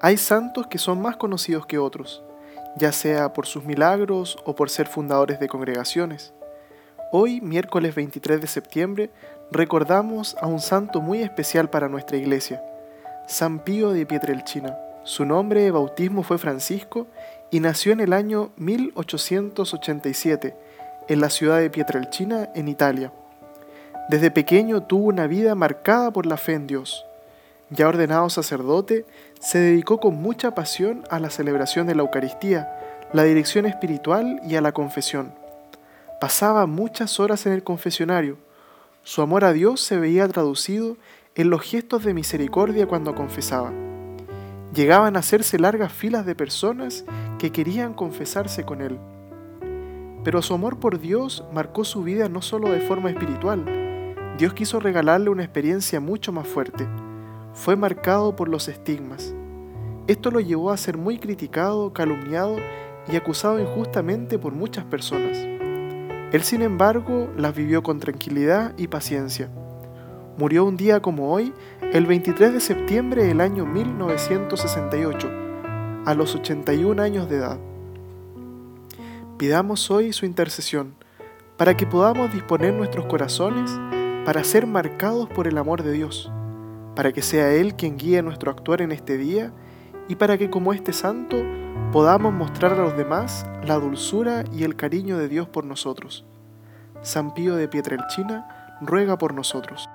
Hay santos que son más conocidos que otros, ya sea por sus milagros o por ser fundadores de congregaciones. Hoy, miércoles 23 de septiembre, recordamos a un santo muy especial para nuestra iglesia, San Pío de Pietrelcina. Su nombre de bautismo fue Francisco y nació en el año 1887 en la ciudad de Pietrelcina, en Italia. Desde pequeño tuvo una vida marcada por la fe en Dios. Ya ordenado sacerdote, se dedicó con mucha pasión a la celebración de la Eucaristía, la dirección espiritual y a la confesión. Pasaba muchas horas en el confesionario. Su amor a Dios se veía traducido en los gestos de misericordia cuando confesaba. Llegaban a hacerse largas filas de personas que querían confesarse con él. Pero su amor por Dios marcó su vida no solo de forma espiritual. Dios quiso regalarle una experiencia mucho más fuerte. Fue marcado por los estigmas. Esto lo llevó a ser muy criticado, calumniado y acusado injustamente por muchas personas. Él, sin embargo, las vivió con tranquilidad y paciencia. Murió un día como hoy, el 23 de septiembre del año 1968, a los 81 años de edad. Pidamos hoy su intercesión para que podamos disponer nuestros corazones para ser marcados por el amor de Dios, para que sea Él quien guíe nuestro actuar en este día y para que como este santo podamos mostrar a los demás la dulzura y el cariño de Dios por nosotros. San Pío de Pietrelchina ruega por nosotros.